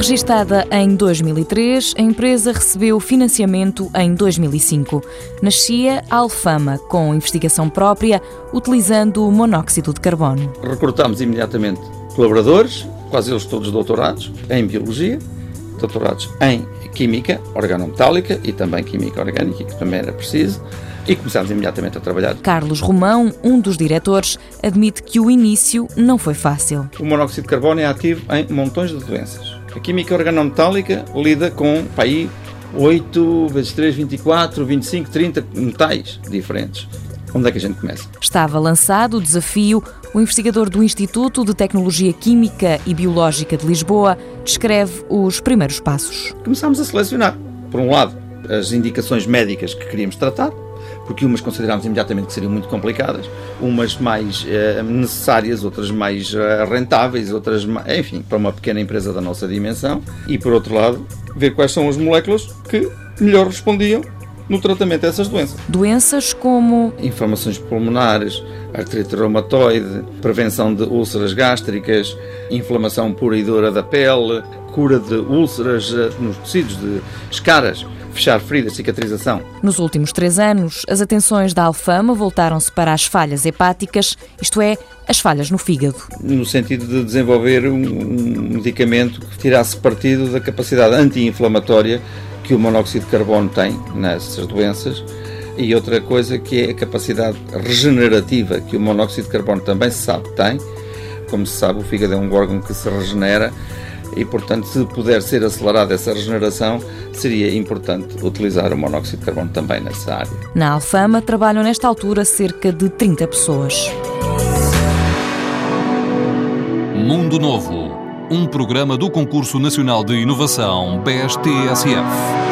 Registada em 2003, a empresa recebeu financiamento em 2005. Nascia a Alfama, com investigação própria, utilizando o monóxido de carbono. Recrutámos imediatamente colaboradores, quase eles todos doutorados em Biologia, doutorados em Química organometálica e também Química orgânica, que também era preciso e começámos imediatamente a trabalhar. Carlos Romão, um dos diretores, admite que o início não foi fácil. O monóxido de carbono é ativo em montões de doenças. A química organometálica lida com aí 8 vezes 3, 24, 25, 30 metais diferentes. Onde é que a gente começa? Estava lançado o desafio. O investigador do Instituto de Tecnologia Química e Biológica de Lisboa descreve os primeiros passos. Começámos a selecionar, por um lado, as indicações médicas que queríamos tratar, porque umas considerámos imediatamente que seriam muito complicadas, umas mais eh, necessárias, outras mais eh, rentáveis, outras, enfim, para uma pequena empresa da nossa dimensão, e por outro lado, ver quais são as moléculas que melhor respondiam no tratamento dessas doenças. Doenças como inflamações pulmonares, artrite reumatoide, prevenção de úlceras gástricas, inflamação pura e dura da pele, cura de úlceras eh, nos tecidos de escaras fechar feridas, cicatrização. Nos últimos três anos, as atenções da Alfama voltaram-se para as falhas hepáticas, isto é, as falhas no fígado. No sentido de desenvolver um medicamento que tirasse partido da capacidade anti-inflamatória que o monóxido de carbono tem nessas doenças e outra coisa que é a capacidade regenerativa que o monóxido de carbono também se sabe tem. Como se sabe, o fígado é um órgão que se regenera e, portanto, se puder ser acelerada essa regeneração, seria importante utilizar o monóxido de carbono também nessa área. Na Alfama trabalham nesta altura cerca de 30 pessoas. Mundo Novo, um programa do Concurso Nacional de Inovação BSTSF.